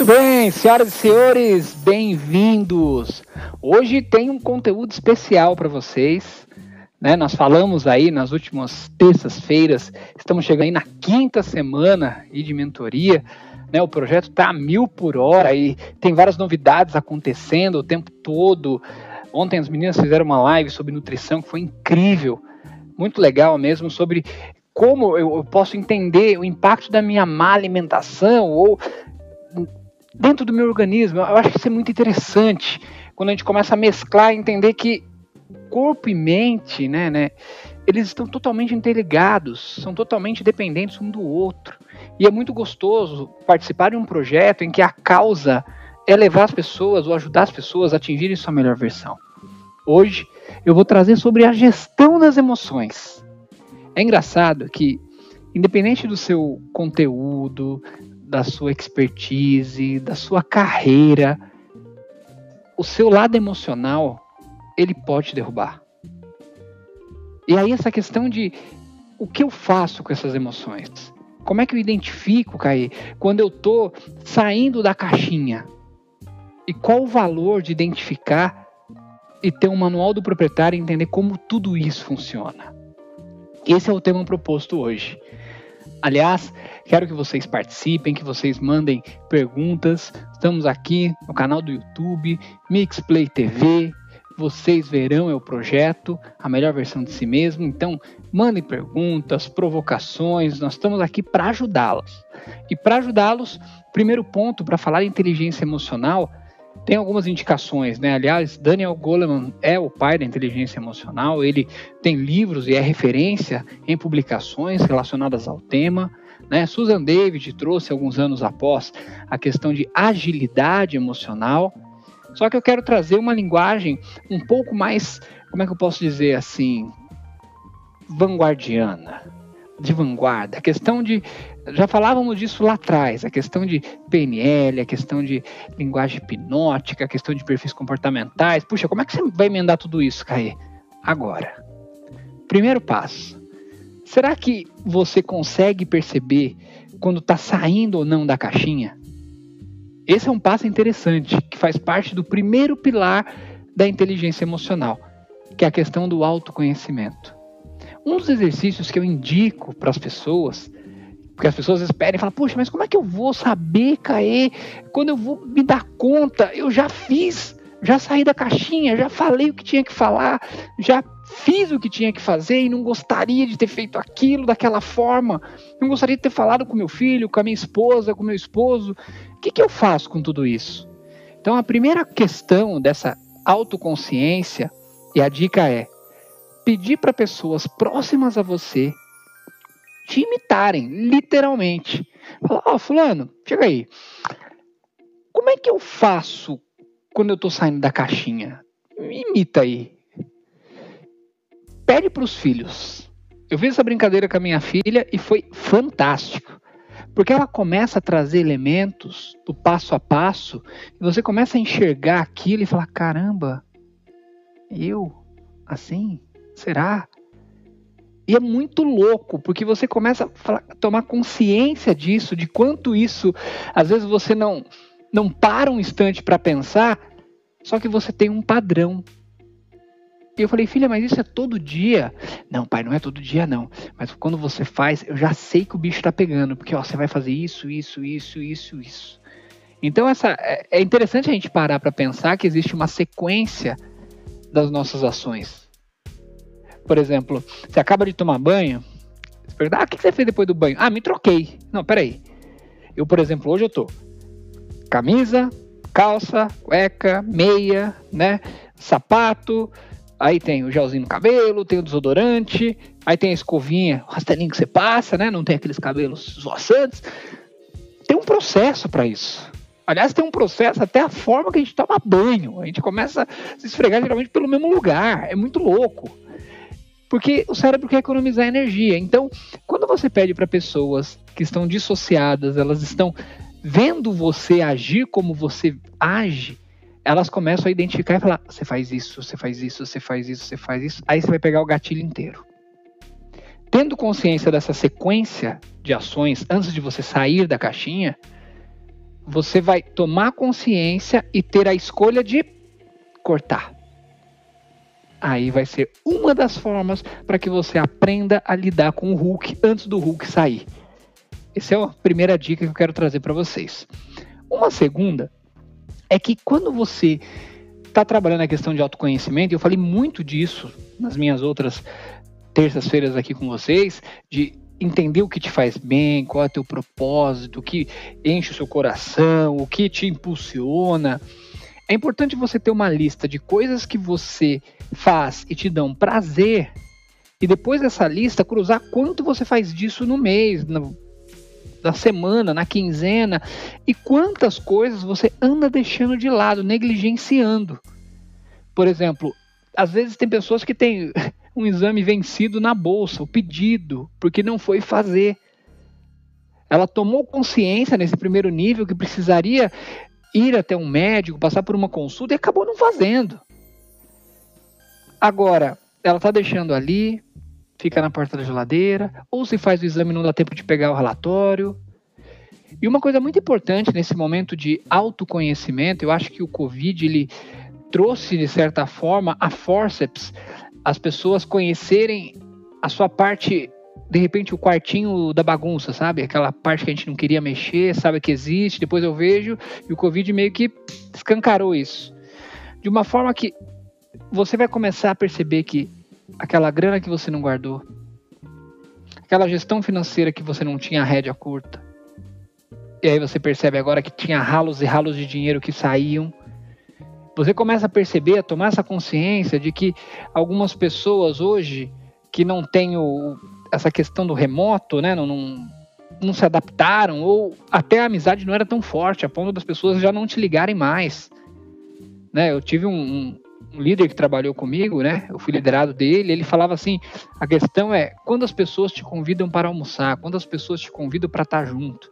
Muito bem, senhoras e senhores, bem-vindos. Hoje tem um conteúdo especial para vocês. Né? Nós falamos aí nas últimas terças-feiras, estamos chegando aí na quinta semana de mentoria. Né? O projeto está a mil por hora e tem várias novidades acontecendo o tempo todo. Ontem as meninas fizeram uma live sobre nutrição que foi incrível, muito legal mesmo, sobre como eu posso entender o impacto da minha má alimentação ou dentro do meu organismo. Eu acho que isso é muito interessante quando a gente começa a mesclar e entender que corpo e mente, né, né, eles estão totalmente interligados, são totalmente dependentes um do outro. E é muito gostoso participar de um projeto em que a causa é levar as pessoas ou ajudar as pessoas a atingirem sua melhor versão. Hoje eu vou trazer sobre a gestão das emoções. É engraçado que, independente do seu conteúdo, da sua expertise, da sua carreira, o seu lado emocional, ele pode derrubar. E aí essa questão de o que eu faço com essas emoções? Como é que eu identifico, Caí, quando eu estou saindo da caixinha? E qual o valor de identificar e ter um manual do proprietário e entender como tudo isso funciona? Esse é o tema proposto hoje. Aliás, quero que vocês participem, que vocês mandem perguntas. Estamos aqui no canal do YouTube, Mixplay TV. Vocês verão é o projeto, a melhor versão de si mesmo. Então, mandem perguntas, provocações. Nós estamos aqui para ajudá-los. E para ajudá-los, primeiro ponto para falar de inteligência emocional tem algumas indicações, né? Aliás, Daniel Goleman é o pai da inteligência emocional, ele tem livros e é referência em publicações relacionadas ao tema. Né? Susan David trouxe alguns anos após a questão de agilidade emocional. Só que eu quero trazer uma linguagem um pouco mais, como é que eu posso dizer assim, vanguardiana, de vanguarda. A questão de já falávamos disso lá atrás, a questão de PNL, a questão de linguagem hipnótica, a questão de perfis comportamentais. Puxa, como é que você vai emendar tudo isso, Caê? Agora, primeiro passo. Será que você consegue perceber quando está saindo ou não da caixinha? Esse é um passo interessante, que faz parte do primeiro pilar da inteligência emocional, que é a questão do autoconhecimento. Um dos exercícios que eu indico para as pessoas porque as pessoas esperam e falam, puxa, mas como é que eu vou saber, Caê? Quando eu vou me dar conta, eu já fiz, já saí da caixinha, já falei o que tinha que falar, já fiz o que tinha que fazer e não gostaria de ter feito aquilo daquela forma, não gostaria de ter falado com meu filho, com a minha esposa, com meu esposo. O que, que eu faço com tudo isso? Então, a primeira questão dessa autoconsciência, e a dica é pedir para pessoas próximas a você te imitarem, literalmente. Falar, ó, oh, fulano, chega aí. Como é que eu faço quando eu tô saindo da caixinha? Me imita aí. Pede para os filhos. Eu fiz essa brincadeira com a minha filha e foi fantástico. Porque ela começa a trazer elementos do passo a passo e você começa a enxergar aquilo e falar: caramba, eu? Assim? Será? E é muito louco, porque você começa a falar, tomar consciência disso, de quanto isso, às vezes você não, não para um instante para pensar, só que você tem um padrão. E eu falei, filha, mas isso é todo dia? Não, pai, não é todo dia não. Mas quando você faz, eu já sei que o bicho está pegando, porque ó, você vai fazer isso, isso, isso, isso, isso. Então essa é, é interessante a gente parar para pensar que existe uma sequência das nossas ações. Por exemplo, você acaba de tomar banho, você pergunta, ah, o que você fez depois do banho? Ah, me troquei. Não, peraí. Eu, por exemplo, hoje eu tô camisa, calça, cueca, meia, né? Sapato, aí tem o gelzinho no cabelo, tem o desodorante, aí tem a escovinha, o rastelinho que você passa, né? Não tem aqueles cabelos esvoaçantes. Tem um processo para isso. Aliás, tem um processo até a forma que a gente toma banho. A gente começa a se esfregar geralmente pelo mesmo lugar. É muito louco. Porque o cérebro quer economizar energia. Então, quando você pede para pessoas que estão dissociadas, elas estão vendo você agir como você age, elas começam a identificar e falar: você faz isso, você faz isso, você faz isso, você faz isso. Aí você vai pegar o gatilho inteiro. Tendo consciência dessa sequência de ações antes de você sair da caixinha, você vai tomar consciência e ter a escolha de cortar. Aí vai ser uma das formas para que você aprenda a lidar com o Hulk antes do Hulk sair. Essa é a primeira dica que eu quero trazer para vocês. Uma segunda é que quando você está trabalhando a questão de autoconhecimento, eu falei muito disso nas minhas outras terças-feiras aqui com vocês, de entender o que te faz bem, qual é o teu propósito, o que enche o seu coração, o que te impulsiona. É importante você ter uma lista de coisas que você faz e te dão prazer, e depois dessa lista cruzar quanto você faz disso no mês, no, na semana, na quinzena, e quantas coisas você anda deixando de lado, negligenciando. Por exemplo, às vezes tem pessoas que têm um exame vencido na bolsa, o pedido, porque não foi fazer. Ela tomou consciência nesse primeiro nível que precisaria ir até um médico, passar por uma consulta e acabou não fazendo. Agora, ela está deixando ali, fica na porta da geladeira, ou se faz o exame não dá tempo de pegar o relatório. E uma coisa muito importante nesse momento de autoconhecimento, eu acho que o Covid ele trouxe de certa forma a forceps as pessoas conhecerem a sua parte, de repente, o quartinho da bagunça, sabe? Aquela parte que a gente não queria mexer, sabe que existe, depois eu vejo, e o Covid meio que escancarou isso. De uma forma que você vai começar a perceber que aquela grana que você não guardou, aquela gestão financeira que você não tinha rédea curta, e aí você percebe agora que tinha ralos e ralos de dinheiro que saíam, você começa a perceber, a tomar essa consciência de que algumas pessoas hoje que não têm o, essa questão do remoto, né, não, não, não, se adaptaram, ou até a amizade não era tão forte, a ponto das pessoas já não te ligarem mais. Né, eu tive um, um, um líder que trabalhou comigo, né, eu fui liderado dele, ele falava assim, a questão é quando as pessoas te convidam para almoçar, quando as pessoas te convidam para estar junto.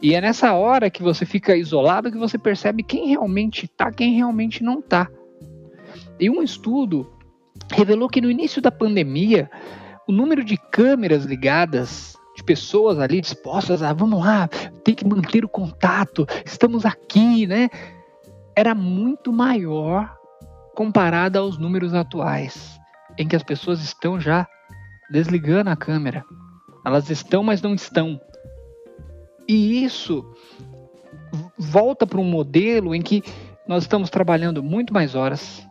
E é nessa hora que você fica isolado que você percebe quem realmente está, quem realmente não está. E um estudo revelou que no início da pandemia, o número de câmeras ligadas, de pessoas ali dispostas a, vamos lá, tem que manter o contato, estamos aqui, né? Era muito maior comparado aos números atuais, em que as pessoas estão já desligando a câmera. Elas estão, mas não estão. E isso volta para um modelo em que nós estamos trabalhando muito mais horas,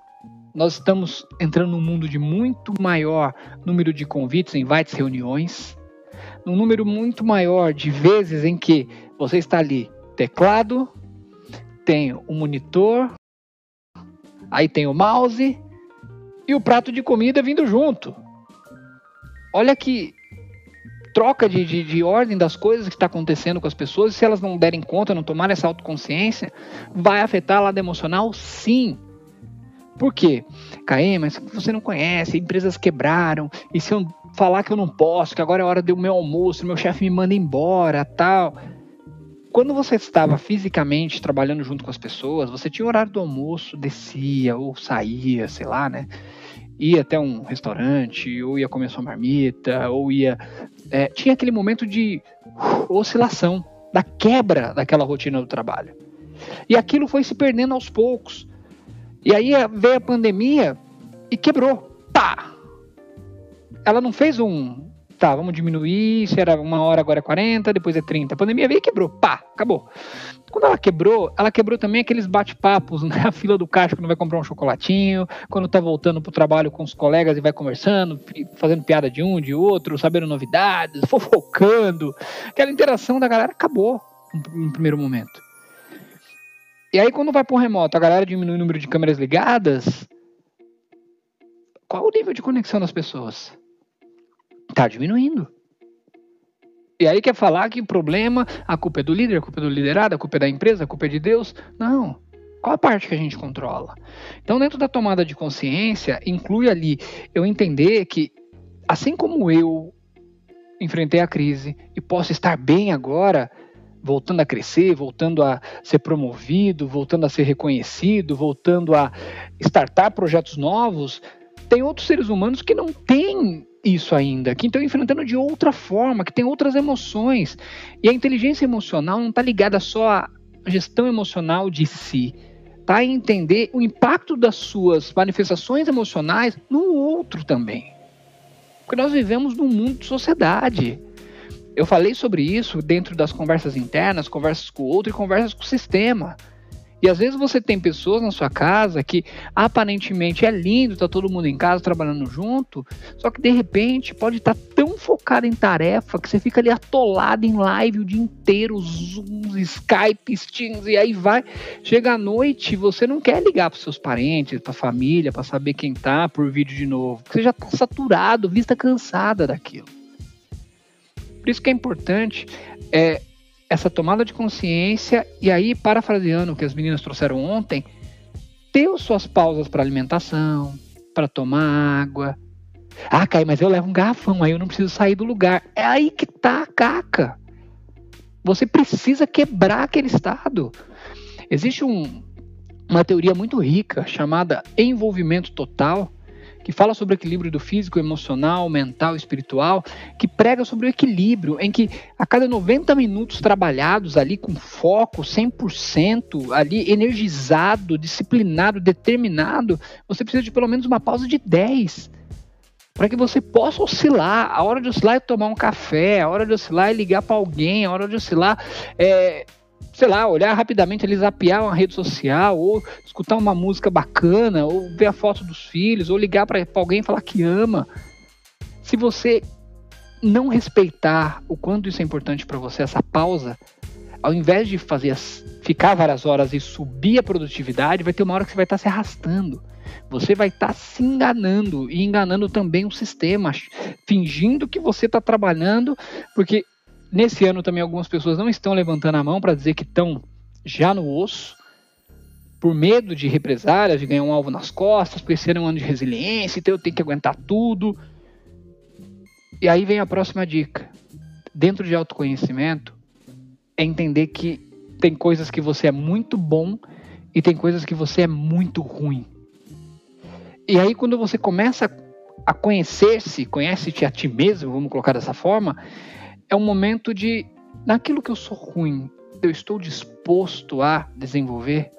nós estamos entrando num mundo de muito maior número de convites, invites, reuniões, num número muito maior de vezes em que você está ali, teclado, tem o monitor, aí tem o mouse e o prato de comida vindo junto. Olha que troca de, de, de ordem das coisas que está acontecendo com as pessoas, e se elas não derem conta, não tomarem essa autoconsciência, vai afetar o lado emocional? Sim. Por quê? Caê, mas você não conhece, empresas quebraram, e se eu falar que eu não posso, que agora é hora do meu almoço, meu chefe me manda embora, tal. Quando você estava fisicamente trabalhando junto com as pessoas, você tinha o horário do almoço, descia ou saía, sei lá, né? Ia até um restaurante, ou ia comer sua marmita, ou ia é, tinha aquele momento de oscilação, da quebra daquela rotina do trabalho. E aquilo foi se perdendo aos poucos. E aí veio a pandemia e quebrou. Pá! Ela não fez um. Tá, vamos diminuir. Se era uma hora, agora é 40, depois é 30. A pandemia veio e quebrou. Pá! Acabou. Quando ela quebrou, ela quebrou também aqueles bate-papos, né? A fila do caixa quando vai comprar um chocolatinho, quando tá voltando pro trabalho com os colegas e vai conversando, fazendo piada de um, de outro, sabendo novidades, fofocando. Aquela interação da galera acabou no primeiro momento. E aí, quando vai pro remoto, a galera diminui o número de câmeras ligadas. Qual o nível de conexão das pessoas? Tá diminuindo. E aí quer falar que o problema, a culpa é do líder, a culpa é do liderado, a culpa é da empresa, a culpa é de Deus. Não. Qual a parte que a gente controla? Então, dentro da tomada de consciência, inclui ali eu entender que, assim como eu enfrentei a crise e posso estar bem agora, voltando a crescer, voltando a ser promovido, voltando a ser reconhecido, voltando a startar projetos novos, tem outros seres humanos que não têm isso ainda, que estão enfrentando de outra forma, que tem outras emoções. E a inteligência emocional não está ligada só a gestão emocional de si. Tá? Em entender o impacto das suas manifestações emocionais no outro também. Porque nós vivemos num mundo de sociedade. Eu falei sobre isso dentro das conversas internas, conversas com o outro e conversas com o sistema. E às vezes você tem pessoas na sua casa que aparentemente é lindo, tá todo mundo em casa trabalhando junto, só que de repente pode estar tá tão focado em tarefa que você fica ali atolado em live o dia inteiro, Zooms, Skype, Teams e aí vai. Chega à noite, você não quer ligar para seus parentes, para família, para saber quem tá por vídeo de novo. Você já tá saturado, vista cansada daquilo. Por isso que é importante é, essa tomada de consciência e aí, parafraseando o que as meninas trouxeram ontem, ter suas pausas para alimentação, para tomar água. Ah, Caio, mas eu levo um garrafão, aí eu não preciso sair do lugar. É aí que tá a caca. Você precisa quebrar aquele estado. Existe um, uma teoria muito rica chamada envolvimento total, que fala sobre o equilíbrio do físico, emocional, mental, espiritual, que prega sobre o equilíbrio, em que a cada 90 minutos trabalhados ali com foco 100%, ali energizado, disciplinado, determinado, você precisa de pelo menos uma pausa de 10 para que você possa oscilar. A hora de oscilar é tomar um café, a hora de oscilar é ligar para alguém, a hora de oscilar é sei lá, olhar rapidamente ali, zapear uma rede social, ou escutar uma música bacana, ou ver a foto dos filhos, ou ligar para alguém e falar que ama. Se você não respeitar o quanto isso é importante para você, essa pausa, ao invés de fazer ficar várias horas e subir a produtividade, vai ter uma hora que você vai estar tá se arrastando. Você vai estar tá se enganando e enganando também o sistema, fingindo que você está trabalhando, porque Nesse ano também algumas pessoas não estão levantando a mão para dizer que estão já no osso, por medo de represálias, de ganhar um alvo nas costas, ano é um ano de resiliência, então eu tenho que aguentar tudo. E aí vem a próxima dica. Dentro de autoconhecimento, é entender que tem coisas que você é muito bom e tem coisas que você é muito ruim. E aí, quando você começa a conhecer-se, conhece-te a ti mesmo, vamos colocar dessa forma, é um momento de, naquilo que eu sou ruim, eu estou disposto a desenvolver?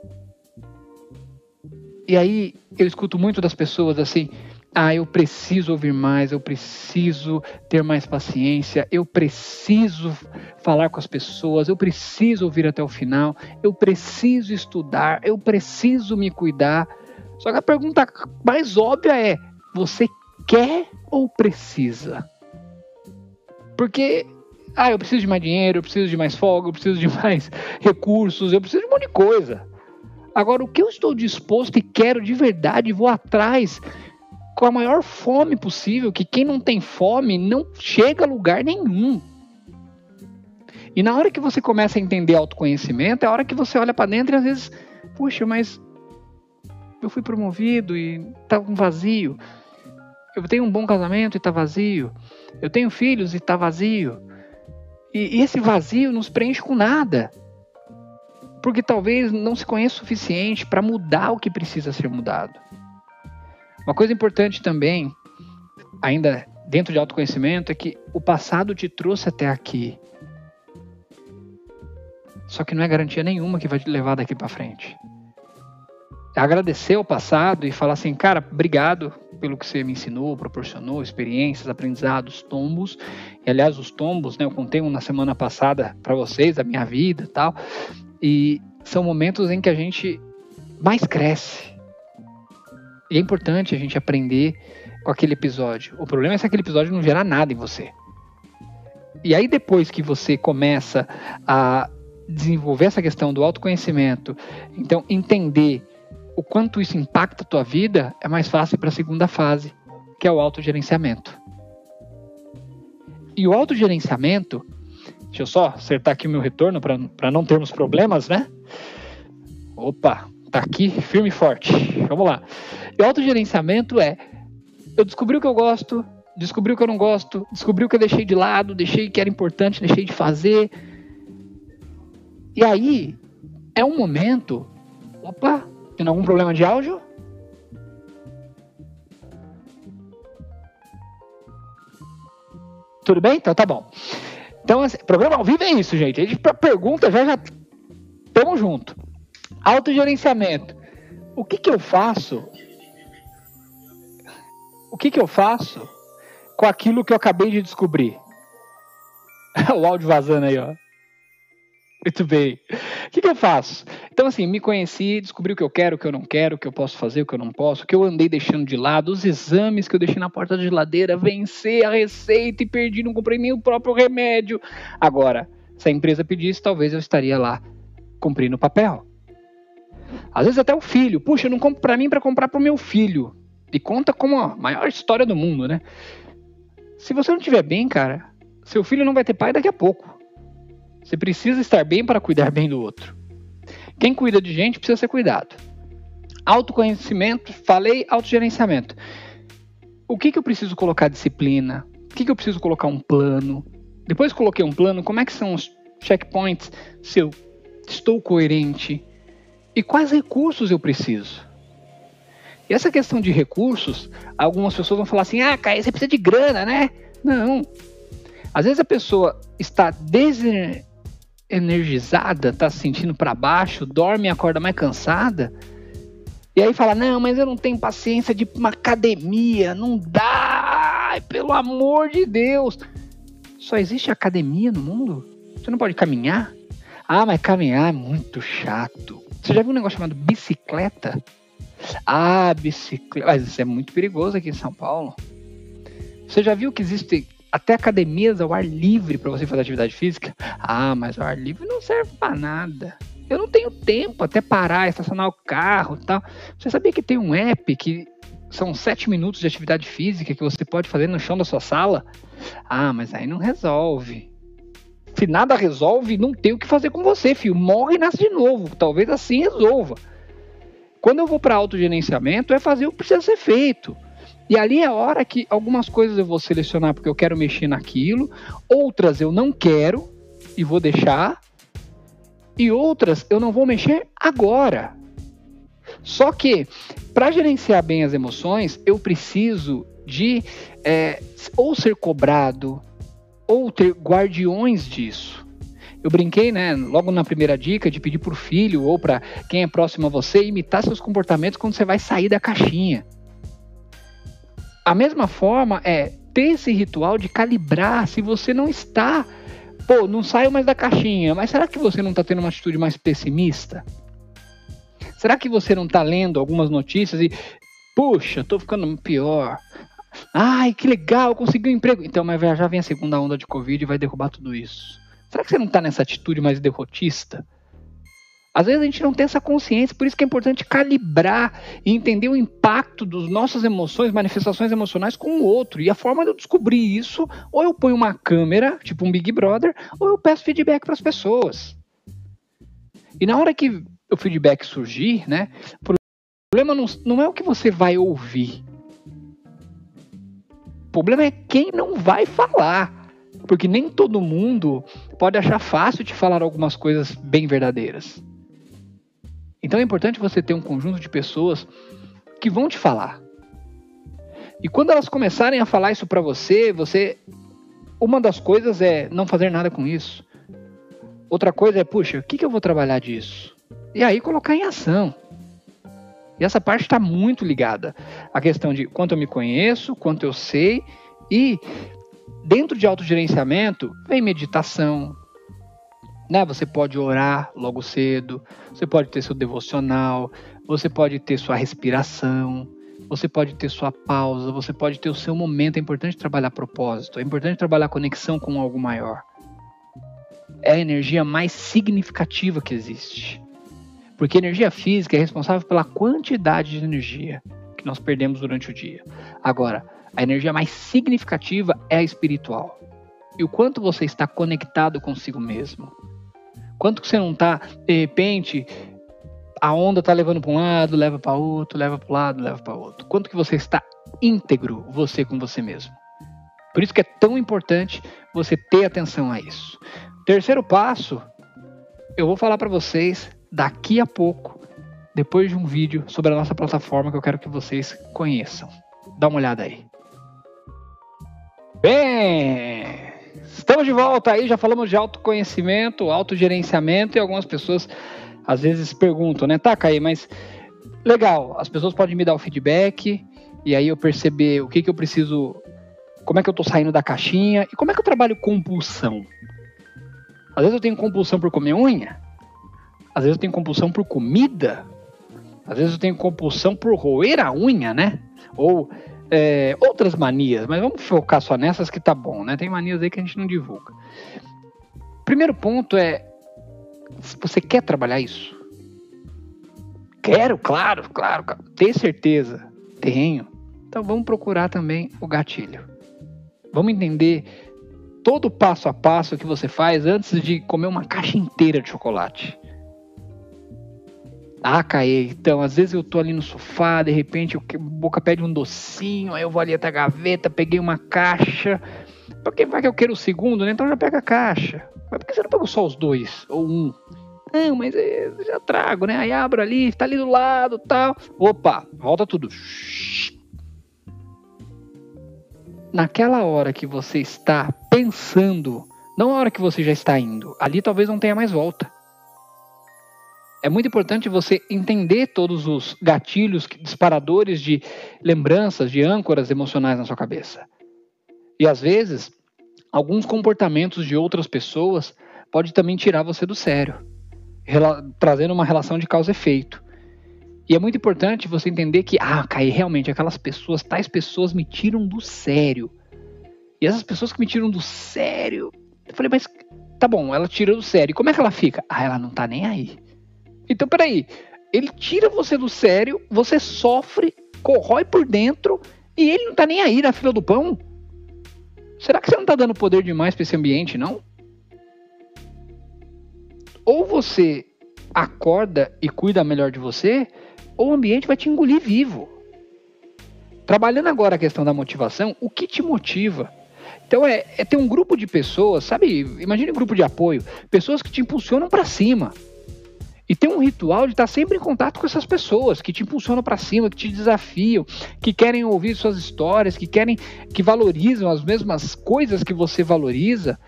E aí eu escuto muito das pessoas assim: ah, eu preciso ouvir mais, eu preciso ter mais paciência, eu preciso falar com as pessoas, eu preciso ouvir até o final, eu preciso estudar, eu preciso me cuidar. Só que a pergunta mais óbvia é: você quer ou precisa? Porque ah, eu preciso de mais dinheiro, eu preciso de mais folga, eu preciso de mais recursos, eu preciso de um monte de coisa. Agora, o que eu estou disposto e quero de verdade, vou atrás com a maior fome possível, que quem não tem fome não chega a lugar nenhum. E na hora que você começa a entender autoconhecimento, é a hora que você olha para dentro e às vezes, puxa, mas eu fui promovido e tá um vazio. Eu tenho um bom casamento e tá vazio. Eu tenho filhos e tá vazio. E, esse vazio nos preenche com nada. Porque talvez não se conheça o suficiente para mudar o que precisa ser mudado. Uma coisa importante também, ainda dentro de autoconhecimento, é que o passado te trouxe até aqui. Só que não é garantia nenhuma que vai te levar daqui para frente. É agradecer ao passado e falar assim, cara, obrigado pelo que você me ensinou, proporcionou, experiências, aprendizados, tombos. E aliás, os tombos, né, eu contei um na semana passada para vocês, da minha vida, tal. E são momentos em que a gente mais cresce. E é importante a gente aprender com aquele episódio. O problema é se aquele episódio não gerar nada em você. E aí depois que você começa a desenvolver essa questão do autoconhecimento, então entender o quanto isso impacta a tua vida, é mais fácil para a segunda fase, que é o autogerenciamento. E o autogerenciamento, deixa eu só acertar aqui o meu retorno para não termos problemas, né? Opa, tá aqui firme e forte. Vamos lá. E o autogerenciamento é eu descobri o que eu gosto, descobri o que eu não gosto, descobri o que eu deixei de lado, deixei que era importante, deixei de fazer. E aí é um momento, opa, tem algum problema de áudio? Tudo bem? Então tá bom. Então, assim, programa ao vivo é isso, gente. A gente pergunta já já. Tamo junto. Autogerenciamento. O que que eu faço? O que que eu faço com aquilo que eu acabei de descobrir? o áudio vazando aí, ó. Muito bem. O que, que, eu faço? Então, assim, me conheci, descobri o que eu quero, o que eu não quero, o que eu posso fazer, o que eu não posso, o que eu andei deixando de lado, os exames que eu deixei na porta da geladeira, vencer a receita e perdi, não comprei nem o próprio remédio. Agora, se a empresa pedisse, talvez eu estaria lá cumprindo o papel. Às vezes até o filho, puxa, eu não compro para mim para comprar para o meu filho. E conta como a maior história do mundo, né? Se você não estiver bem, cara, seu filho não vai ter pai daqui a pouco. Você precisa estar bem para cuidar bem do outro. Quem cuida de gente precisa ser cuidado. Autoconhecimento, falei, autogerenciamento. O que, que eu preciso colocar disciplina? O que, que eu preciso colocar um plano? Depois que coloquei um plano, como é que são os checkpoints? Se eu estou coerente? E quais recursos eu preciso? E essa questão de recursos, algumas pessoas vão falar assim: ah, Caio, você precisa de grana, né? Não. Às vezes a pessoa está energizada, tá se sentindo para baixo, dorme e acorda mais cansada. E aí fala: "Não, mas eu não tenho paciência de uma academia, não dá, pelo amor de Deus". Só existe academia no mundo? Você não pode caminhar? Ah, mas caminhar é muito chato. Você já viu um negócio chamado bicicleta? Ah, bicicleta. Mas isso é muito perigoso aqui em São Paulo. Você já viu que existe até academias ao ar livre para você fazer atividade física. Ah, mas o ar livre não serve para nada. Eu não tenho tempo até parar, estacionar o carro tal. Você sabia que tem um app que são sete minutos de atividade física que você pode fazer no chão da sua sala? Ah, mas aí não resolve. Se nada resolve, não tem o que fazer com você, filho. Morre e nasce de novo. Talvez assim resolva. Quando eu vou para autogerenciamento, é fazer o que precisa ser feito. E ali é a hora que algumas coisas eu vou selecionar porque eu quero mexer naquilo, outras eu não quero e vou deixar, e outras eu não vou mexer agora. Só que, para gerenciar bem as emoções, eu preciso de é, ou ser cobrado, ou ter guardiões disso. Eu brinquei, né, logo na primeira dica, de pedir para o filho ou para quem é próximo a você imitar seus comportamentos quando você vai sair da caixinha. A mesma forma é ter esse ritual de calibrar se você não está. Pô, não saiu mais da caixinha, mas será que você não está tendo uma atitude mais pessimista? Será que você não está lendo algumas notícias e, puxa, estou ficando pior? Ai, que legal, consegui um emprego. Então, mas já vem a segunda onda de Covid e vai derrubar tudo isso. Será que você não está nessa atitude mais derrotista? Às vezes a gente não tem essa consciência, por isso que é importante calibrar e entender o impacto das nossas emoções, manifestações emocionais com o outro. E a forma de eu descobrir isso, ou eu ponho uma câmera, tipo um Big Brother, ou eu peço feedback para as pessoas. E na hora que o feedback surgir, né, o problema não, não é o que você vai ouvir. O problema é quem não vai falar. Porque nem todo mundo pode achar fácil te falar algumas coisas bem verdadeiras. Então é importante você ter um conjunto de pessoas que vão te falar. E quando elas começarem a falar isso para você, você uma das coisas é não fazer nada com isso. Outra coisa é, puxa, o que, que eu vou trabalhar disso? E aí colocar em ação. E essa parte está muito ligada à questão de quanto eu me conheço, quanto eu sei e dentro de autogerenciamento vem meditação, né? Você pode orar logo cedo, você pode ter seu devocional, você pode ter sua respiração, você pode ter sua pausa, você pode ter o seu momento. É importante trabalhar propósito, é importante trabalhar conexão com algo maior. É a energia mais significativa que existe. Porque a energia física é responsável pela quantidade de energia que nós perdemos durante o dia. Agora, a energia mais significativa é a espiritual. E o quanto você está conectado consigo mesmo. Quanto que você não tá, de repente, a onda tá levando para um lado, leva para outro, leva para o lado, leva para outro. Quanto que você está íntegro, você com você mesmo. Por isso que é tão importante você ter atenção a isso. Terceiro passo, eu vou falar para vocês daqui a pouco, depois de um vídeo sobre a nossa plataforma que eu quero que vocês conheçam. Dá uma olhada aí. Bem, Estamos de volta aí, já falamos de autoconhecimento, autogerenciamento e algumas pessoas às vezes perguntam, né? Tá, Caí, mas legal, as pessoas podem me dar o feedback e aí eu perceber o que, que eu preciso, como é que eu tô saindo da caixinha e como é que eu trabalho compulsão. Às vezes eu tenho compulsão por comer unha, às vezes eu tenho compulsão por comida, às vezes eu tenho compulsão por roer a unha, né? Ou é, outras manias, mas vamos focar só nessas que tá bom, né? Tem manias aí que a gente não divulga. Primeiro ponto é: você quer trabalhar isso? Quero, claro, claro. Ter certeza? Tenho. Então vamos procurar também o gatilho. Vamos entender todo o passo a passo que você faz antes de comer uma caixa inteira de chocolate. Ah, Caê, então, às vezes eu tô ali no sofá, de repente a boca pede um docinho, aí eu vou ali até a gaveta, peguei uma caixa. Porque vai que eu quero o segundo, né? Então já pega a caixa. Mas por que você não pegou só os dois? Ou um? Não, mas eu já trago, né? Aí abro ali, tá ali do lado tal. Opa, volta tudo. Naquela hora que você está pensando, não a hora que você já está indo, ali talvez não tenha mais volta é muito importante você entender todos os gatilhos, disparadores de lembranças, de âncoras emocionais na sua cabeça. E às vezes, alguns comportamentos de outras pessoas pode também tirar você do sério, trazendo uma relação de causa e efeito. E é muito importante você entender que, ah, Kai, realmente aquelas pessoas, tais pessoas me tiram do sério. E essas pessoas que me tiram do sério, eu falei, mas tá bom, ela tira do sério. E como é que ela fica? Ah, ela não tá nem aí. Então, peraí. Ele tira você do sério, você sofre, corrói por dentro e ele não tá nem aí na fila do pão. Será que você não tá dando poder demais para esse ambiente, não? Ou você acorda e cuida melhor de você, ou o ambiente vai te engolir vivo. Trabalhando agora a questão da motivação, o que te motiva? Então é, é ter um grupo de pessoas, sabe? Imagine um grupo de apoio, pessoas que te impulsionam para cima. E tem um ritual de estar sempre em contato com essas pessoas que te impulsionam para cima, que te desafiam, que querem ouvir suas histórias, que querem, que valorizam as mesmas coisas que você valoriza,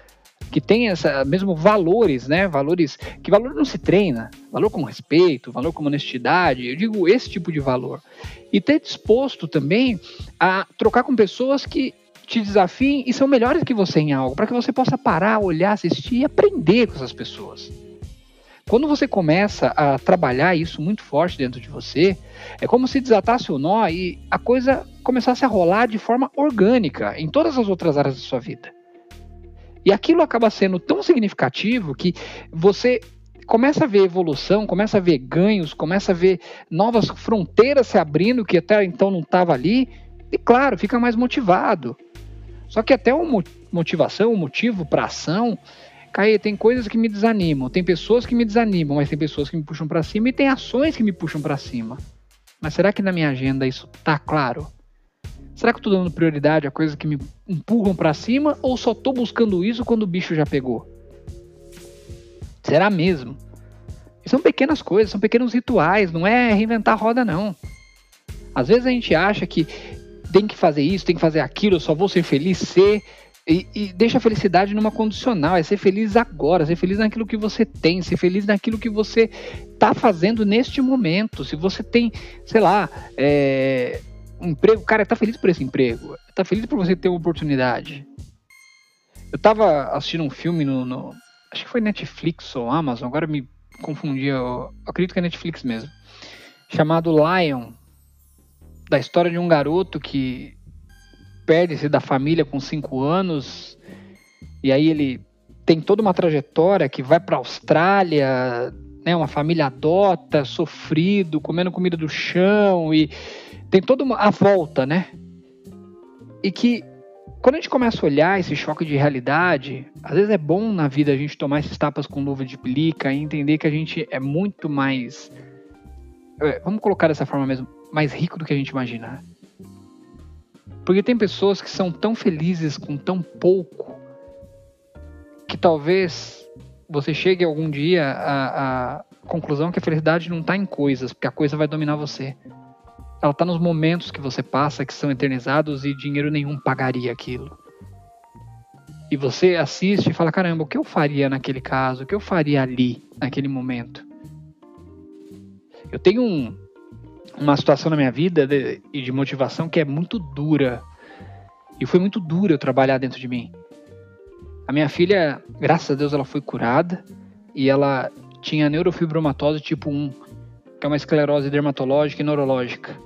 que tem essa mesmo valores, né? Valores que valor não se treina, valor como respeito, valor como honestidade. Eu digo esse tipo de valor. E ter disposto também a trocar com pessoas que te desafiem e são melhores que você em algo, para que você possa parar, olhar, assistir e aprender com essas pessoas. Quando você começa a trabalhar isso muito forte dentro de você, é como se desatasse o nó e a coisa começasse a rolar de forma orgânica em todas as outras áreas da sua vida. E aquilo acaba sendo tão significativo que você começa a ver evolução, começa a ver ganhos, começa a ver novas fronteiras se abrindo que até então não estava ali, e claro, fica mais motivado. Só que até uma motivação, um motivo para ação, Tem coisas que me desanimam, tem pessoas que me desanimam, mas tem pessoas que me puxam para cima e tem ações que me puxam para cima. Mas será que na minha agenda isso tá claro? Será que eu tô dando prioridade a coisas que me empurram para cima ou só tô buscando isso quando o bicho já pegou? Será mesmo? São pequenas coisas, são pequenos rituais, não é reinventar a roda não. Às vezes a gente acha que tem que fazer isso, tem que fazer aquilo, eu só vou ser feliz ser e, e, deixa a felicidade numa condicional, é ser feliz agora, ser feliz naquilo que você tem, ser feliz naquilo que você está fazendo neste momento. Se você tem, sei lá, é, um emprego, cara, está feliz por esse emprego, está feliz por você ter uma oportunidade. Eu estava assistindo um filme no, no, acho que foi Netflix ou Amazon, agora me confundi, eu, eu acredito que é Netflix mesmo, chamado Lion, da história de um garoto que perde-se da família com cinco anos, e aí ele tem toda uma trajetória que vai para a Austrália, né, uma família adota, sofrido, comendo comida do chão, e tem toda uma, a volta, né? E que quando a gente começa a olhar esse choque de realidade, às vezes é bom na vida a gente tomar esses tapas com luva de plica e entender que a gente é muito mais. É, vamos colocar dessa forma mesmo, mais rico do que a gente imagina. Porque tem pessoas que são tão felizes com tão pouco que talvez você chegue algum dia à, à conclusão que a felicidade não está em coisas, porque a coisa vai dominar você. Ela está nos momentos que você passa, que são eternizados e dinheiro nenhum pagaria aquilo. e você assiste e fala: caramba, o que eu faria naquele caso? O que eu faria ali, naquele momento? Eu tenho um, uma situação na minha vida de, de motivação que é muito dura. E foi muito duro eu trabalhar dentro de mim. A minha filha, graças a Deus, ela foi curada e ela tinha neurofibromatose tipo 1, que é uma esclerose dermatológica e neurológica.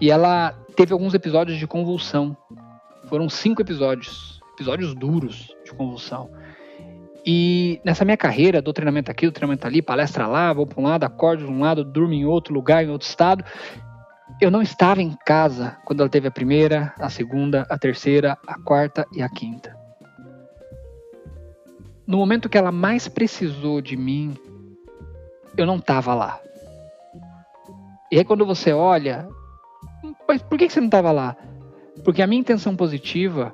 E ela teve alguns episódios de convulsão. Foram cinco episódios, episódios duros de convulsão. E nessa minha carreira, do treinamento aqui, do treinamento ali, palestra lá, vou para um lado, acordo de um lado, durmo em outro lugar, em outro estado. Eu não estava em casa quando ela teve a primeira, a segunda, a terceira, a quarta e a quinta. No momento que ela mais precisou de mim, eu não estava lá. E aí quando você olha, mas por que você não estava lá? Porque a minha intenção positiva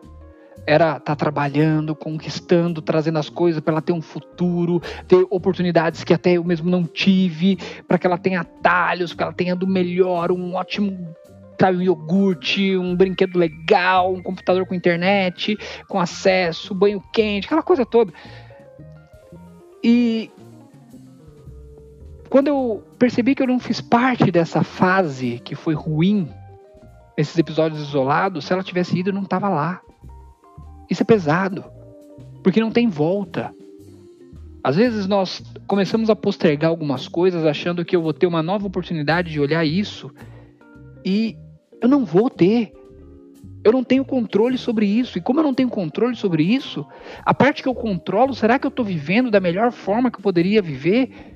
era estar tá trabalhando, conquistando, trazendo as coisas para ela ter um futuro, ter oportunidades que até eu mesmo não tive, para que ela tenha atalhos, para que ela tenha do melhor, um ótimo sabe, um iogurte, um brinquedo legal, um computador com internet, com acesso, banho quente, aquela coisa toda. E quando eu percebi que eu não fiz parte dessa fase que foi ruim, esses episódios isolados, se ela tivesse ido, eu não estava lá. Isso é pesado, porque não tem volta. Às vezes nós começamos a postergar algumas coisas achando que eu vou ter uma nova oportunidade de olhar isso e eu não vou ter. Eu não tenho controle sobre isso. E como eu não tenho controle sobre isso, a parte que eu controlo, será que eu estou vivendo da melhor forma que eu poderia viver?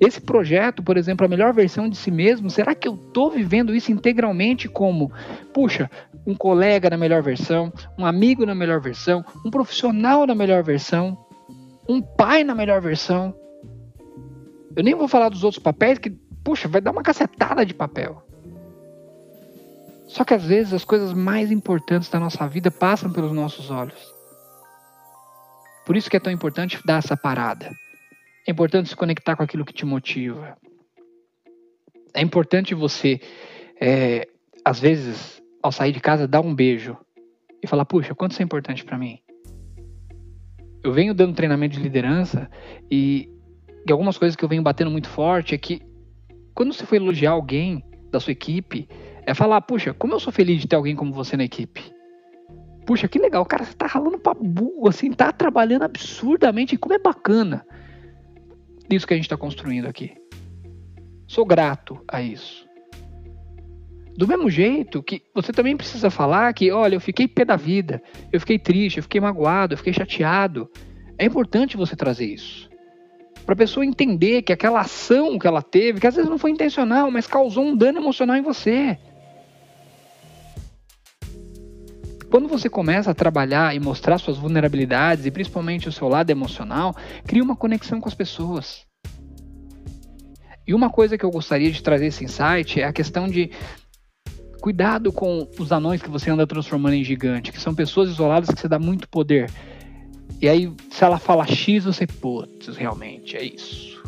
Esse projeto, por exemplo, a melhor versão de si mesmo, será que eu estou vivendo isso integralmente como, puxa, um colega na melhor versão, um amigo na melhor versão, um profissional na melhor versão, um pai na melhor versão? Eu nem vou falar dos outros papéis que, puxa, vai dar uma cacetada de papel. Só que às vezes as coisas mais importantes da nossa vida passam pelos nossos olhos. Por isso que é tão importante dar essa parada. É importante se conectar com aquilo que te motiva. É importante você, é, às vezes, ao sair de casa, dar um beijo e falar: puxa, quanto isso é importante para mim. Eu venho dando treinamento de liderança e, e algumas coisas que eu venho batendo muito forte é que quando você for elogiar alguém da sua equipe, é falar: puxa, como eu sou feliz de ter alguém como você na equipe. Puxa, que legal, cara, você tá ralando pra burro, assim, tá trabalhando absurdamente, como é bacana isso que a gente está construindo aqui. Sou grato a isso. Do mesmo jeito que você também precisa falar que, olha, eu fiquei pé da vida, eu fiquei triste, eu fiquei magoado, eu fiquei chateado. É importante você trazer isso. Para a pessoa entender que aquela ação que ela teve, que às vezes não foi intencional, mas causou um dano emocional em você. Quando você começa a trabalhar e mostrar suas vulnerabilidades e principalmente o seu lado emocional, cria uma conexão com as pessoas. E uma coisa que eu gostaria de trazer esse insight é a questão de cuidado com os anões que você anda transformando em gigante, que são pessoas isoladas que você dá muito poder. E aí, se ela fala X, você, putz, realmente é isso.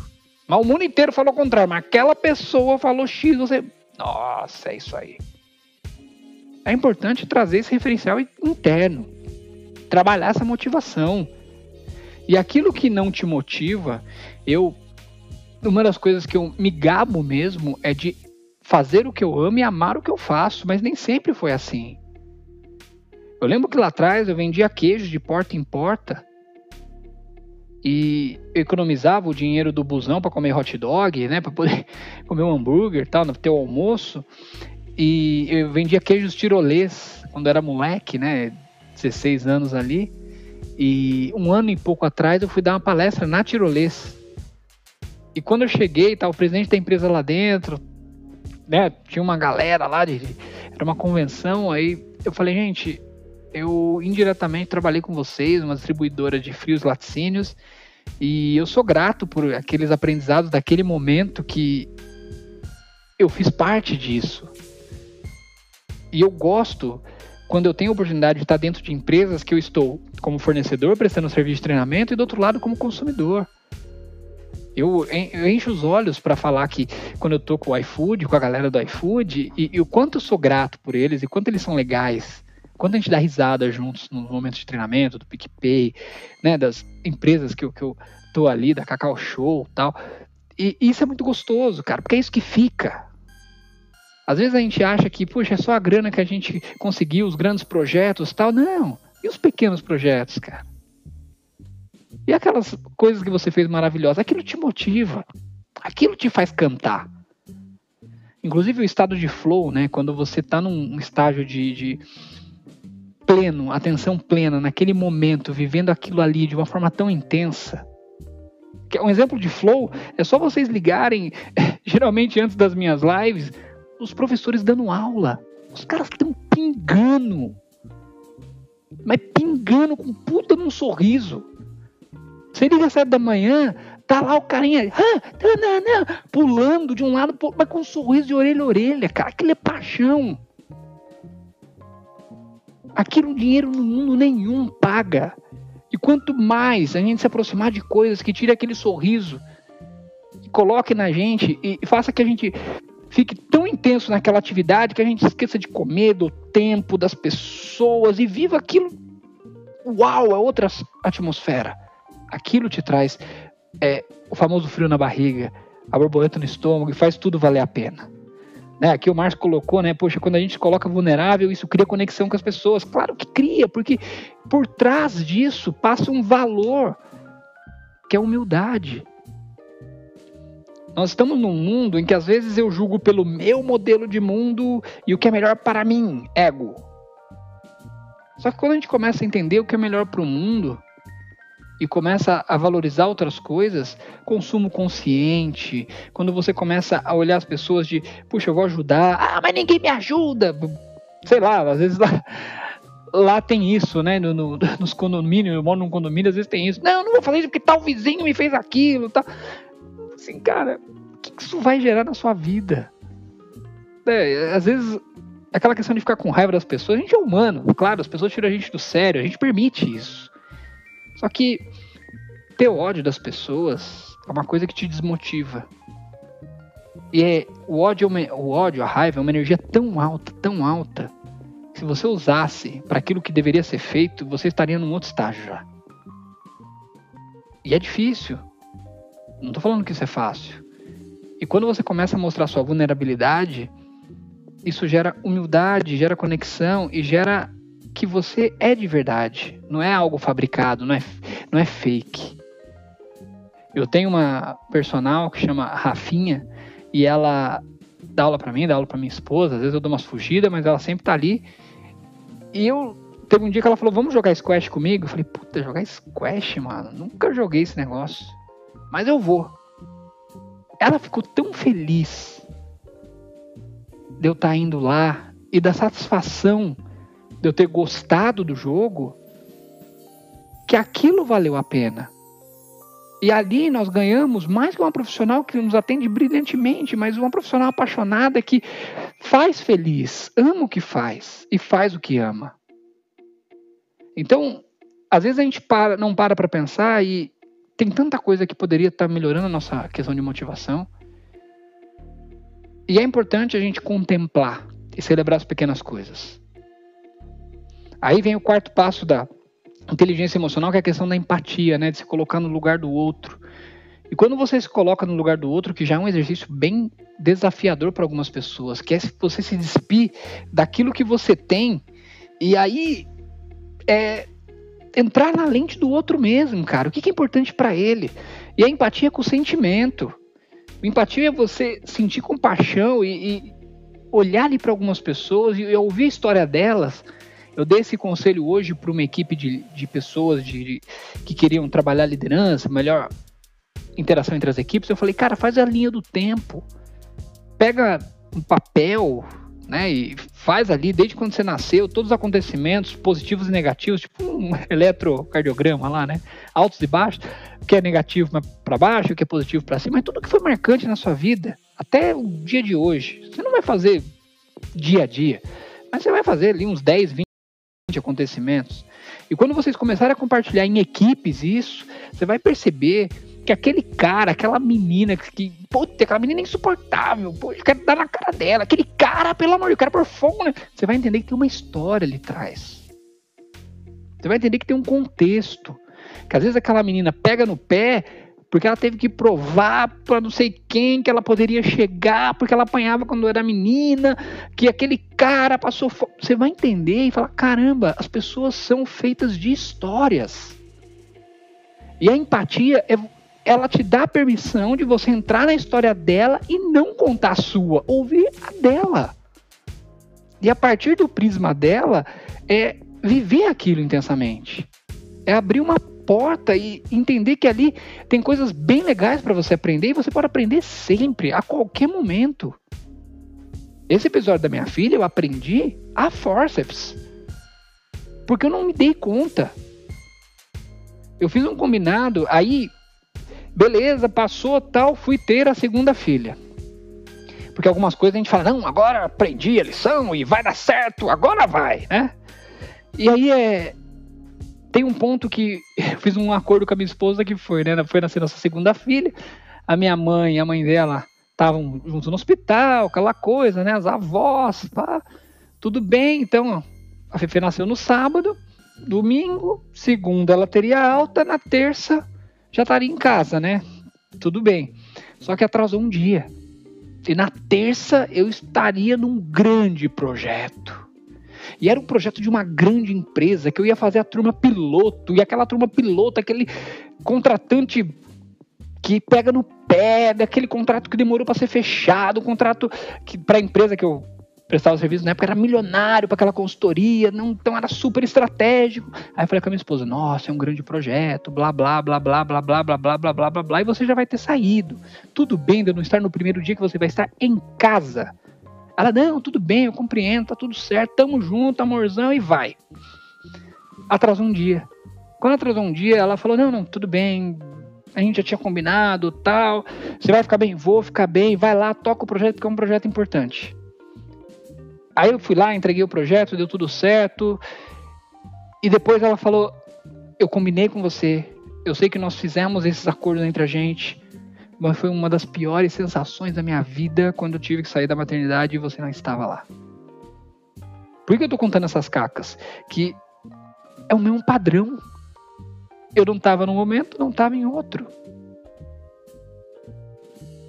Mas o mundo inteiro falou o contrário, mas aquela pessoa falou X, você, nossa, é isso aí é importante trazer esse referencial interno, trabalhar essa motivação. E aquilo que não te motiva, eu uma das coisas que eu me gabo mesmo é de fazer o que eu amo e amar o que eu faço, mas nem sempre foi assim. Eu lembro que lá atrás eu vendia queijo de porta em porta e economizava o dinheiro do busão para comer hot dog, né, para poder comer um hambúrguer, tal, no teu almoço. E eu vendia queijos tirolês quando era moleque, né? 16 anos ali. E um ano e pouco atrás eu fui dar uma palestra na tirolês. E quando eu cheguei, tá o presidente da empresa lá dentro, né? Tinha uma galera lá, de, era uma convenção. Aí eu falei, gente, eu indiretamente trabalhei com vocês, uma distribuidora de frios laticínios, e eu sou grato por aqueles aprendizados daquele momento que eu fiz parte disso. E eu gosto quando eu tenho a oportunidade de estar dentro de empresas que eu estou como fornecedor prestando serviço de treinamento e do outro lado como consumidor. Eu, encho os olhos para falar que quando eu tô com o iFood, com a galera do iFood, e, e, o quanto eu sou grato por eles e quanto eles são legais quando a gente dá risada juntos nos momentos de treinamento, do PicPay, né, das empresas que eu, que eu tô ali, da Cacau Show tal. E isso é muito gostoso, cara, porque é isso que fica. Às vezes a gente acha que, puxa, é só a grana que a gente conseguiu, os grandes projetos tal. Não. E os pequenos projetos, cara? E aquelas coisas que você fez maravilhosas? Aquilo te motiva. Aquilo te faz cantar. Inclusive o estado de flow, né? Quando você está num estágio de, de pleno, atenção plena, naquele momento, vivendo aquilo ali de uma forma tão intensa. Um exemplo de flow é só vocês ligarem, geralmente antes das minhas lives, os professores dando aula. Os caras estão pingando. Mas pingando com puta num sorriso. Você liga às sete da manhã, tá lá o carinha ah, pulando de um lado, mas com um sorriso de orelha a orelha, cara. Aquilo é paixão. Aquilo dinheiro no mundo nenhum paga. E quanto mais a gente se aproximar de coisas que tire aquele sorriso, coloque na gente e faça que a gente fique tão intenso naquela atividade que a gente esqueça de comer, do tempo, das pessoas e viva aquilo. Uau, é outra atmosfera. Aquilo te traz é, o famoso frio na barriga, a borboleta no estômago e faz tudo valer a pena. Né, aqui o Márcio colocou, né? Poxa, quando a gente coloca vulnerável, isso cria conexão com as pessoas. Claro que cria, porque por trás disso passa um valor que é humildade. Nós estamos num mundo em que às vezes eu julgo pelo meu modelo de mundo e o que é melhor para mim, ego. Só que quando a gente começa a entender o que é melhor para o mundo e começa a valorizar outras coisas, consumo consciente, quando você começa a olhar as pessoas de, puxa, eu vou ajudar, ah, mas ninguém me ajuda, sei lá, às vezes lá, lá tem isso, né, no, no, nos condomínios, eu moro num condomínio, às vezes tem isso, não, eu não vou fazer isso porque tal vizinho me fez aquilo, tal. Tá assim, cara, o que isso vai gerar na sua vida? É, às vezes, aquela questão de ficar com raiva das pessoas, a gente é humano, claro, as pessoas tiram a gente do sério, a gente permite isso. Só que ter ódio das pessoas é uma coisa que te desmotiva. E é, o, ódio, é o ódio, a raiva é uma energia tão alta, tão alta, que se você usasse para aquilo que deveria ser feito, você estaria num outro estágio já. E é difícil. Não estou falando que isso é fácil. E quando você começa a mostrar sua vulnerabilidade, isso gera humildade, gera conexão e gera que você é de verdade. Não é algo fabricado, não é, não é fake. Eu tenho uma personal que chama Rafinha e ela dá aula para mim, dá aula para minha esposa. Às vezes eu dou umas fugidas, mas ela sempre tá ali. E eu teve um dia que ela falou: "Vamos jogar squash comigo?" Eu falei: "Puta, jogar squash, mano. Nunca joguei esse negócio." Mas eu vou. Ela ficou tão feliz de eu estar tá indo lá e da satisfação de eu ter gostado do jogo, que aquilo valeu a pena. E ali nós ganhamos mais que uma profissional que nos atende brilhantemente, mas uma profissional apaixonada que faz feliz, ama o que faz e faz o que ama. Então, às vezes a gente para, não para para pensar e, tem tanta coisa que poderia estar tá melhorando a nossa questão de motivação. E é importante a gente contemplar e celebrar as pequenas coisas. Aí vem o quarto passo da inteligência emocional, que é a questão da empatia, né, de se colocar no lugar do outro. E quando você se coloca no lugar do outro, que já é um exercício bem desafiador para algumas pessoas, que é você se despir daquilo que você tem, e aí é, entrar na lente do outro mesmo, cara. O que, é importante para ele? E a empatia é com o sentimento. Empatia é você sentir compaixão e, e olhar ali para algumas pessoas e, e, ouvir a história delas. Eu dei esse conselho hoje para uma equipe de, de pessoas de, de, que queriam trabalhar liderança, melhor interação entre as equipes. Eu falei, cara, faz a linha do tempo. Pega um papel, né? E faz ali, desde quando você nasceu, todos os acontecimentos positivos e negativos, tipo um eletrocardiograma lá, né? Altos e baixos, o que é negativo para baixo, o que é positivo para cima, mas tudo que foi marcante na sua vida, até o dia de hoje. Você não vai fazer dia a dia, mas você vai fazer ali uns 10, 20 acontecimentos. E quando vocês começarem a compartilhar em equipes isso, você vai perceber que aquele cara, aquela menina que, puta, aquela menina é insuportável, pô, eu quero dar na cara dela, aquele cara, pelo amor de Deus, cara por fogo, né? Você vai entender que tem uma história ali atrás. Você vai entender que tem um contexto. Que às vezes aquela menina pega no pé porque ela teve que provar para não sei quem que ela poderia chegar, porque ela apanhava quando era menina, que aquele cara passou. Fo... Você vai entender e falar: caramba, as pessoas são feitas de histórias. E a empatia é, ela te dá permissão de você entrar na história dela e não contar a sua, ouvir a dela. E a partir do prisma dela, é viver aquilo intensamente. É abrir uma porta e entender que ali tem coisas bem legais para você aprender e você pode aprender sempre, a qualquer momento. Esse episódio da minha filha eu aprendi a forceps. Porque eu não me dei conta. Eu fiz um combinado, aí, beleza, passou tal, fui ter a segunda filha. Porque algumas coisas a gente fala, não, agora aprendi a lição e vai dar certo, agora vai, né? E aí é. Tem um ponto que eu fiz um acordo com a minha esposa que foi, né? Foi nascer nossa segunda filha. A minha mãe e a mãe dela estavam juntos no hospital, aquela coisa, né? As avós, pá. Tudo bem, então a Fefe nasceu no sábado domingo, segunda ela teria alta, na terça já estaria em casa, né? Tudo bem. Só que atrasou um dia. E na terça eu estaria num grande projeto. E era um projeto de uma grande empresa que eu ia fazer a turma piloto. E aquela turma piloto, aquele contratante que pega no pé, daquele contrato que demorou para ser fechado, um contrato que para a empresa que eu prestava serviço na época era milionário para aquela consultoria, não, então era super estratégico. Aí eu falei com a minha esposa: "Nossa, é um grande projeto, blá blá blá blá blá blá blá blá blá blá blá blá, e você já vai ter saído. Tudo bem de eu não estar no primeiro dia que você vai estar em casa." Ela: "Não, tudo bem, eu compreendo, tá tudo certo, tamo junto, amorzão e vai." Atrasou um dia. Quando atrasou um dia, ela falou: "Não, não, tudo bem, a gente já tinha combinado, tal. Você vai ficar bem, vou ficar bem, vai lá, toca o projeto, que é um projeto importante. Aí eu fui lá, entreguei o projeto, deu tudo certo. E depois ela falou: Eu combinei com você, eu sei que nós fizemos esses acordos entre a gente, mas foi uma das piores sensações da minha vida quando eu tive que sair da maternidade e você não estava lá. Por que eu tô contando essas cacas? Que é o mesmo padrão. Eu não estava num momento, não estava em outro.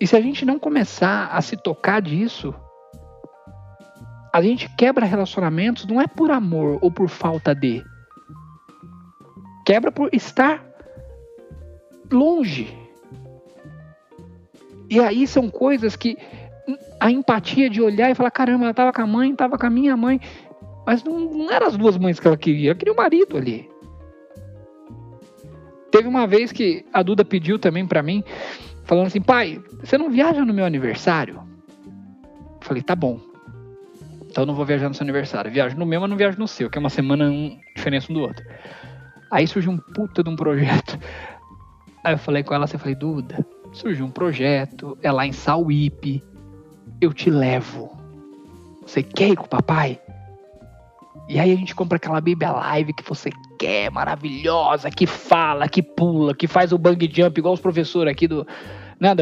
E se a gente não começar a se tocar disso, a gente quebra relacionamentos não é por amor ou por falta de. Quebra por estar longe. E aí são coisas que a empatia de olhar e falar: caramba, ela estava com a mãe, estava com a minha mãe. Mas não, não eram as duas mães que ela queria, ela queria o marido ali. Teve uma vez que a Duda pediu também para mim, falando assim: pai, você não viaja no meu aniversário? Falei: tá bom. Então eu não vou viajar no seu aniversário. Viajo no meu, mas não viajo no seu, que é uma semana um, diferença um do outro. Aí surgiu um puta de um projeto. Aí eu falei com ela, assim, eu falei, Duda, surgiu um projeto, é lá em Sauípe, eu te levo. Você quer ir com o papai? E aí a gente compra aquela Bíblia Live que você quer, maravilhosa, que fala, que pula, que faz o bang jump, igual os professores aqui do. Né,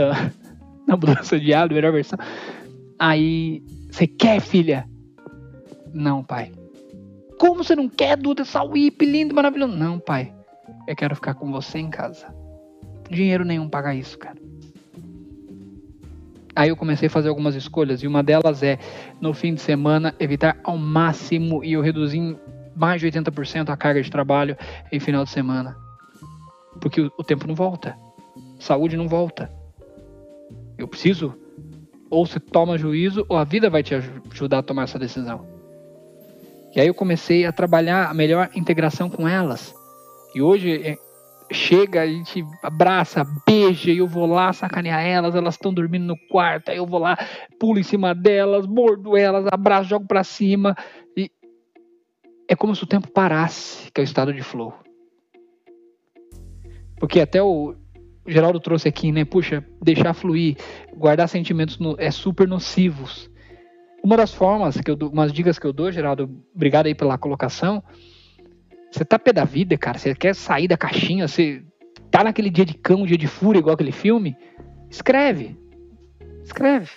na mudança de áudio, melhor versão. Aí, você quer, filha? Não, pai. Como você não quer, Duda? Essa whip lindo, maravilhoso. Não, pai. Eu quero ficar com você em casa. Dinheiro nenhum paga isso, cara. Aí eu comecei a fazer algumas escolhas e uma delas é, no fim de semana, evitar ao máximo e eu reduzi em mais de 80% a carga de trabalho em final de semana. Porque o, o tempo não volta. Saúde não volta. Eu preciso ou você toma juízo ou a vida vai te ajudar a tomar essa decisão. E aí eu comecei a trabalhar a melhor integração com elas. E hoje é, chega, a gente abraça, beija, e eu vou lá sacanear elas, elas estão dormindo no quarto, aí eu vou lá, pulo em cima delas, mordo elas, abraço, jogo para cima. E é como se o tempo parasse, que é o estado de flow. Porque até o Geraldo trouxe aqui, né? Puxa, deixar fluir, guardar sentimentos no, é super nocivos. Uma das formas, que eu dou, umas dicas que eu dou, Geraldo, obrigado aí pela colocação. Você tá pé da vida, cara. Você quer sair da caixinha, você tá naquele dia de cão, dia de fúria, igual aquele filme, escreve. Escreve.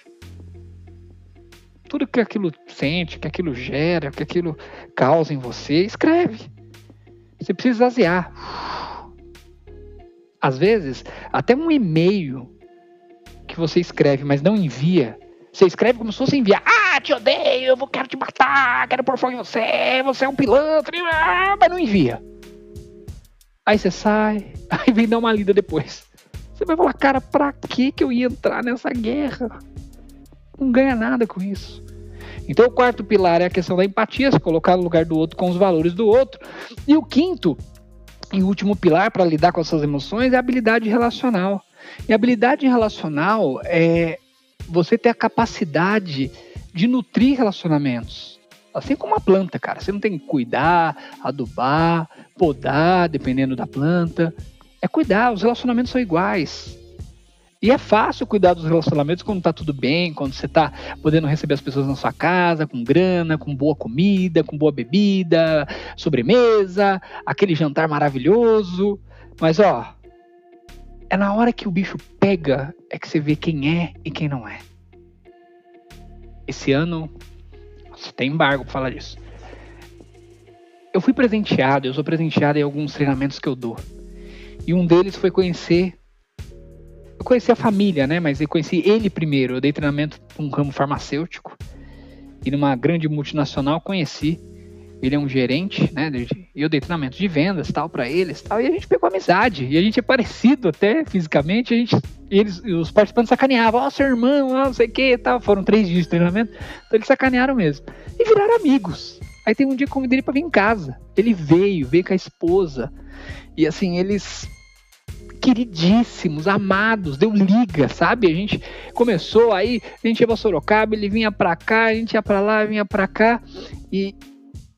Tudo que aquilo sente, que aquilo gera, que aquilo causa em você, escreve. Você precisa esvaziar. Às vezes, até um e-mail que você escreve, mas não envia, você escreve como se fosse enviar. Ah, te odeio, eu quero te matar, quero pôr fogo em você, você é um pilantra, ah, mas não envia. Aí você sai, aí vem dar uma lida depois. Você vai falar, cara, pra que que eu ia entrar nessa guerra? Não ganha nada com isso. Então o quarto pilar é a questão da empatia, se colocar no lugar do outro com os valores do outro. E o quinto e último pilar para lidar com as suas emoções é a habilidade relacional. E a habilidade relacional é você ter a capacidade de nutrir relacionamentos. Assim como a planta, cara. Você não tem que cuidar, adubar, podar, dependendo da planta. É cuidar, os relacionamentos são iguais. E é fácil cuidar dos relacionamentos quando tá tudo bem, quando você tá podendo receber as pessoas na sua casa, com grana, com boa comida, com boa bebida, sobremesa, aquele jantar maravilhoso. Mas ó, é na hora que o bicho pega é que você vê quem é e quem não é. Esse ano, tem embargo pra falar disso. Eu fui presenteado, eu sou presenteado em alguns treinamentos que eu dou. E um deles foi conhecer. Eu conheci a família, né? Mas eu conheci ele primeiro. Eu dei treinamento um ramo farmacêutico. E numa grande multinacional conheci ele é um gerente, né? Eu dei treinamento de vendas, tal, para eles, tal. E a gente pegou amizade. E a gente é parecido até fisicamente. A gente, eles, os participantes sacaneavam, ó, oh, seu irmão, ó, não sei o que, tal. Foram três dias de treinamento, então eles sacanearam mesmo. E viraram amigos. Aí tem um dia que eu convidei ele para vir em casa. Ele veio, veio com a esposa. E assim, eles queridíssimos, amados, deu liga, sabe? A gente começou aí, a gente ia pra Sorocaba, ele vinha pra cá, a gente ia pra lá, vinha pra cá, e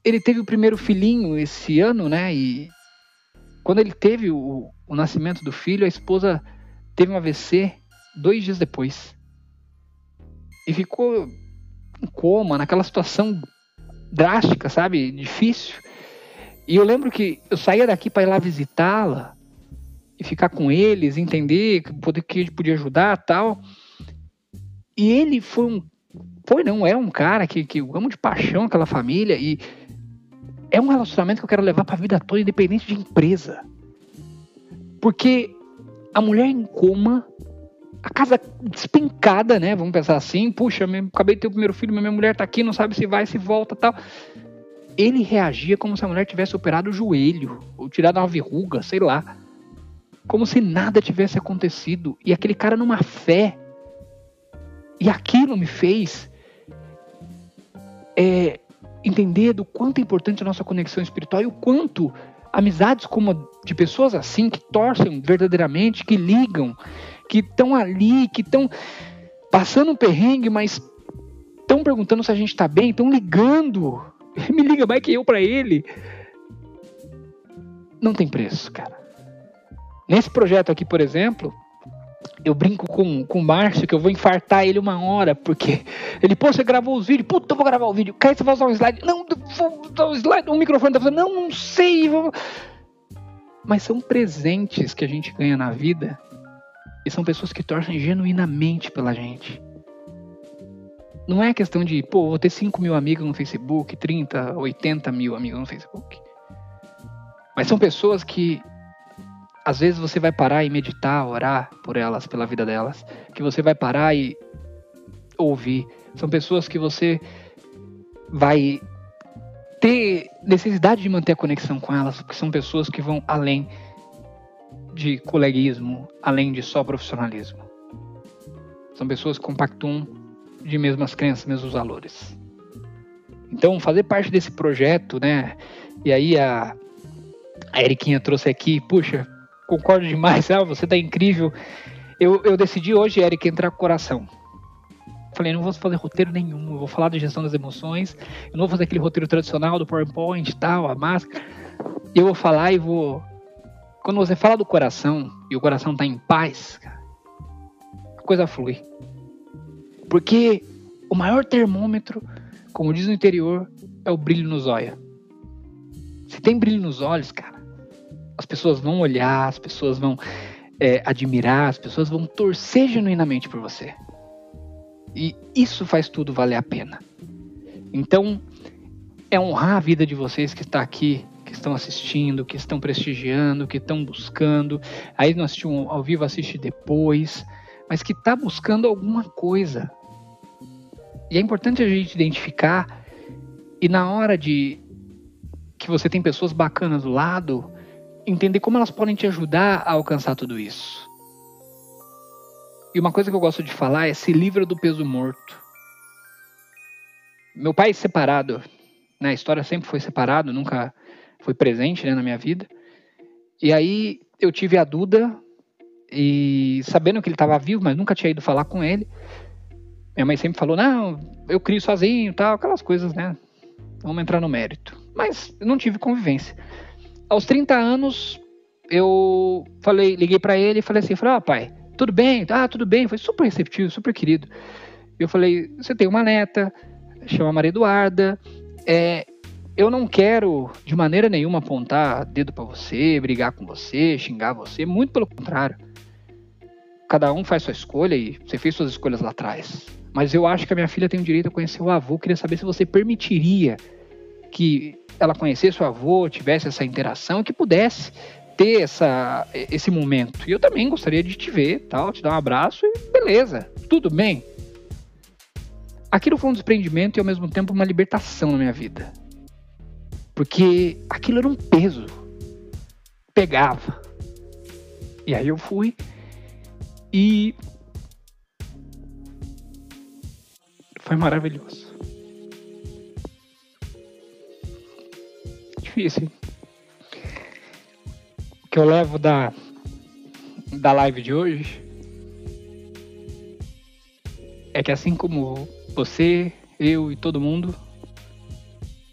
ele teve o primeiro filhinho esse ano, né? E quando ele teve o, o nascimento do filho, a esposa teve um AVC dois dias depois. E ficou em coma, naquela situação drástica, sabe? Difícil. E eu lembro que eu saía daqui para ir lá visitá-la e ficar com eles, entender poder que gente podia ajudar tal. E ele foi um. Foi não, é um cara que, que eu amo de paixão aquela família. E é um relacionamento que eu quero levar para a vida toda, independente de empresa. Porque a mulher em coma, a casa despencada, né? Vamos pensar assim, puxa, acabei de ter o primeiro filho, minha mulher tá aqui, não sabe se vai, se volta tal. Ele reagia como se a mulher tivesse operado o joelho, ou tirado uma verruga, sei lá. Como se nada tivesse acontecido. E aquele cara numa fé. E aquilo me fez é, entender do quanto é importante a nossa conexão espiritual e o quanto amizades como de pessoas assim que torcem verdadeiramente, que ligam, que estão ali, que estão passando um perrengue, mas estão perguntando se a gente está bem, estão ligando. Me liga mais que eu para ele. Não tem preço, cara. Nesse projeto aqui, por exemplo, eu brinco com, com o Márcio que eu vou infartar ele uma hora, porque ele, pô, você gravou os vídeos, puta, eu vou gravar o vídeo. Cai, você vai usar um slide. Não, vou usar um slide, um microfone tá falando, não, não sei. Vou... Mas são presentes que a gente ganha na vida e são pessoas que torcem genuinamente pela gente. Não é questão de, pô, vou ter 5 mil amigos no Facebook, 30, 80 mil amigos no Facebook. Mas são pessoas que às vezes você vai parar e meditar, orar por elas, pela vida delas, que você vai parar e ouvir. São pessoas que você vai ter necessidade de manter a conexão com elas, porque são pessoas que vão além de coleguismo, além de só profissionalismo. São pessoas que compactuam de mesmas crenças, mesmos valores. Então, fazer parte desse projeto, né? E aí a, a Eriquinha trouxe aqui, puxa, concordo demais, ah, você tá incrível. Eu, eu decidi hoje, Eric, entrar com o coração. Falei, não vou fazer roteiro nenhum, eu vou falar de gestão das emoções, eu não vou fazer aquele roteiro tradicional do PowerPoint e tal, a máscara. Eu vou falar e vou. Quando você fala do coração e o coração tá em paz, a coisa flui. Porque o maior termômetro, como diz no interior, é o brilho nos olhos. Se tem brilho nos olhos, cara, As pessoas vão olhar, as pessoas vão é, admirar, as pessoas vão torcer genuinamente por você. E isso faz tudo valer a pena. Então, é honrar a vida de vocês que está aqui, que estão assistindo, que estão prestigiando, que estão buscando. Aí não assistiu ao vivo, assiste depois, mas que está buscando alguma coisa. E é importante a gente identificar e na hora de que você tem pessoas bacanas do lado, entender como elas podem te ajudar a alcançar tudo isso. E uma coisa que eu gosto de falar é se livra do peso morto. Meu pai é separado, né? A história sempre foi separado, nunca foi presente né, na minha vida. E aí eu tive a Duda e sabendo que ele estava vivo, mas nunca tinha ido falar com ele. Minha mãe sempre falou: "Não, eu crio sozinho, tal, aquelas coisas, né? Vamos entrar no mérito". Mas eu não tive convivência. Aos 30 anos, eu falei, liguei para ele e falei assim, falei, pai, tudo bem? Ah, tudo bem. Foi super receptivo, super querido. Eu falei, você tem uma neta, chama Maria Eduarda, é, eu não quero de maneira nenhuma apontar dedo para você, brigar com você, xingar você, muito pelo contrário. Cada um faz sua escolha e você fez suas escolhas lá atrás. Mas eu acho que a minha filha tem o direito a conhecer o avô. Queria saber se você permitiria que ela conhecesse o avô, tivesse essa interação, que pudesse ter essa, esse momento. E eu também gostaria de te ver, tal, te dar um abraço e beleza, tudo bem. Aquilo foi um desprendimento e ao mesmo tempo uma libertação na minha vida. Porque aquilo era um peso. Pegava. E aí eu fui e foi maravilhoso. Difícil. O que eu levo da, da live de hoje é que assim como você, eu e todo mundo,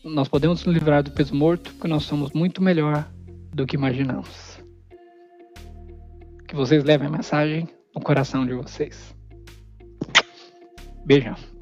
nós podemos nos livrar do peso morto porque nós somos muito melhor do que imaginamos. Que vocês levem a mensagem no coração de vocês. Beijão.